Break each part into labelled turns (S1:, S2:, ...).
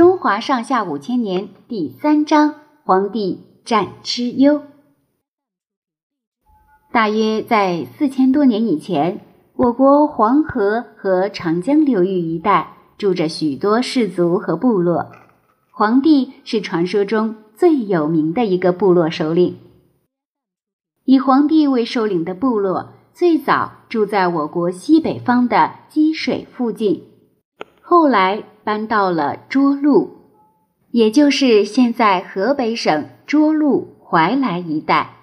S1: 中华上下五千年》第三章：皇帝战蚩尤。大约在四千多年以前，我国黄河和长江流域一带住着许多氏族和部落。黄帝是传说中最有名的一个部落首领。以黄帝为首领的部落最早住在我国西北方的积水附近，后来搬到了涿鹿，也就是现在河北省涿鹿怀来一带。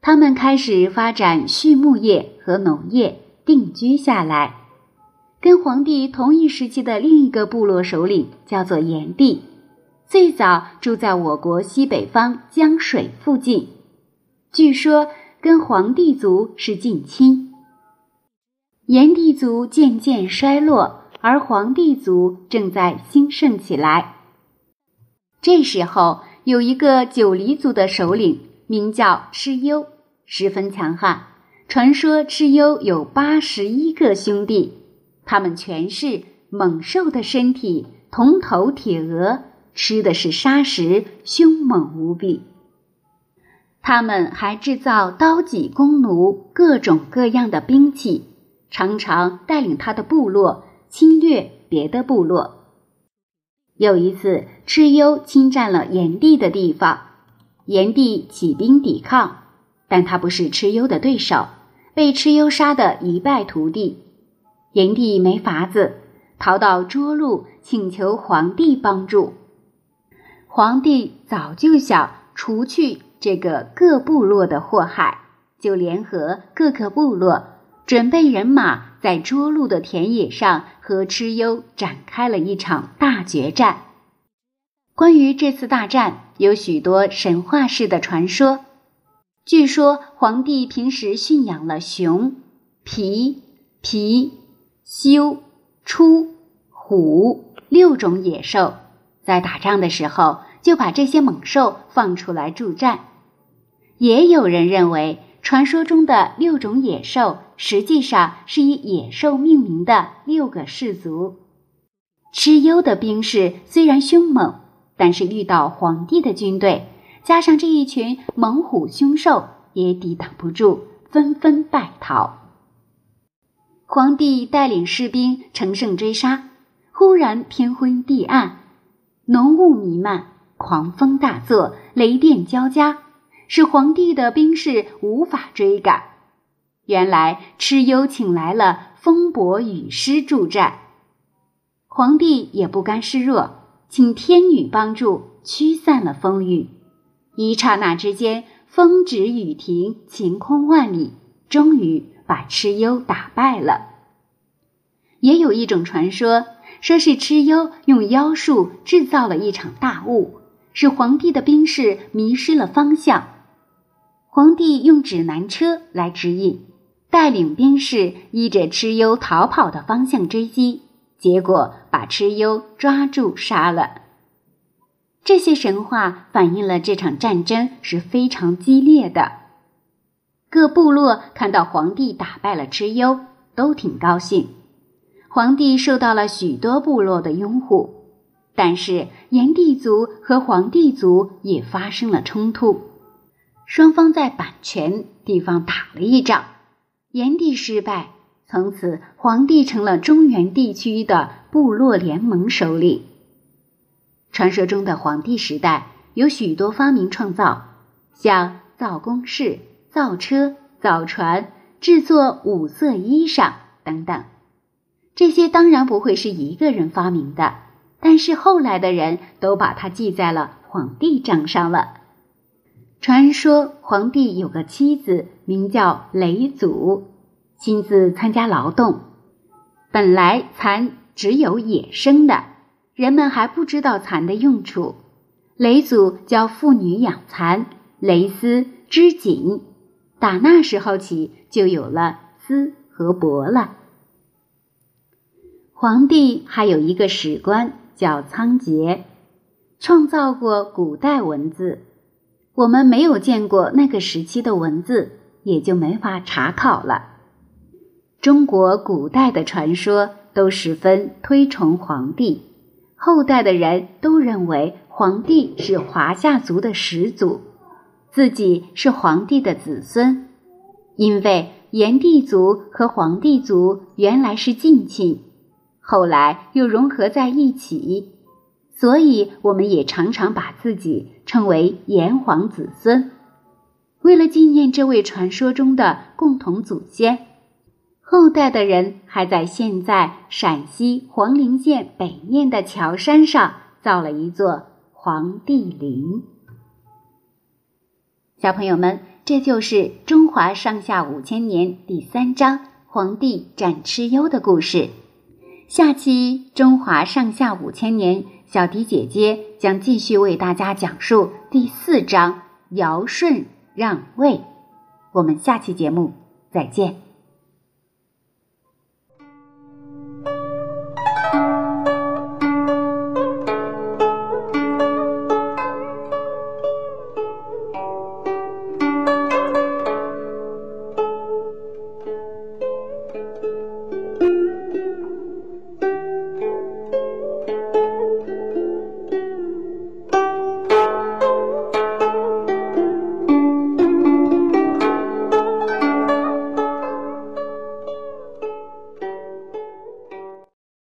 S1: 他们开始发展畜牧业和农业，定居下来。跟黄帝同一时期的另一个部落首领叫做炎帝，最早住在我国西北方江水附近。据说跟黄帝族是近亲，炎帝族渐渐衰落，而黄帝族正在兴盛起来。这时候，有一个九黎族的首领，名叫蚩尤，十分强悍。传说蚩尤有八十一个兄弟，他们全是猛兽的身体，铜头铁额，吃的是沙石，凶猛无比。他们还制造刀戟弓弩，各种各样的兵器，常常带领他的部落侵略别的部落。有一次，蚩尤侵占了炎帝的地方，炎帝起兵抵抗，但他不是蚩尤的对手，被蚩尤杀得一败涂地。炎帝没法子，逃到涿鹿，请求皇帝帮助。皇帝早就想除去。这个各部落的祸害，就联合各个部落，准备人马，在涿鹿的田野上和蚩尤展开了一场大决战。关于这次大战，有许多神话式的传说。据说皇帝平时驯养了熊、皮、皮、貅、出、虎六种野兽，在打仗的时候。就把这些猛兽放出来助战。也有人认为，传说中的六种野兽实际上是以野兽命名的六个氏族。蚩尤的兵士虽然凶猛，但是遇到皇帝的军队，加上这一群猛虎凶兽，也抵挡不住，纷纷败逃。皇帝带领士兵乘胜追杀，忽然天昏地暗，浓雾弥漫。狂风大作，雷电交加，使皇帝的兵士无法追赶。原来蚩尤请来了风伯雨师助战，皇帝也不甘示弱，请天女帮助驱散了风雨。一刹那之间，风止雨停，晴空万里，终于把蚩尤打败了。也有一种传说，说是蚩尤用妖术制造了一场大雾。使皇帝的兵士迷失了方向，皇帝用指南车来指引，带领兵士依着蚩尤逃跑的方向追击，结果把蚩尤抓住杀了。这些神话反映了这场战争是非常激烈的。各部落看到皇帝打败了蚩尤，都挺高兴。皇帝受到了许多部落的拥护。但是炎帝族和黄帝族也发生了冲突，双方在版权地方打了一仗，炎帝失败，从此黄帝成了中原地区的部落联盟首领。传说中的黄帝时代有许多发明创造，像造宫室、造车、造船、制作五色衣裳等等，这些当然不会是一个人发明的。但是后来的人都把它记在了皇帝账上了。传说皇帝有个妻子名叫雷祖，亲自参加劳动。本来蚕只有野生的，人们还不知道蚕的用处。雷祖教妇女养蚕，蕾丝织锦，打那时候起就有了丝和帛了。皇帝还有一个史官。叫仓颉，创造过古代文字。我们没有见过那个时期的文字，也就没法查考了。中国古代的传说都十分推崇皇帝，后代的人都认为黄帝是华夏族的始祖，自己是黄帝的子孙，因为炎帝族和黄帝族原来是近亲，后来又融合在一起，所以我们也常常把自己称为炎黄子孙。为了纪念这位传说中的共同祖先。后代的人还在现在陕西黄陵县北面的桥山上造了一座黄帝陵。小朋友们，这就是中华上下五千年第三章黄帝斩蚩尤的故事。下期中华上下五千年，小迪姐姐将继续为大家讲述第四章尧舜让位。我们下期节目再见。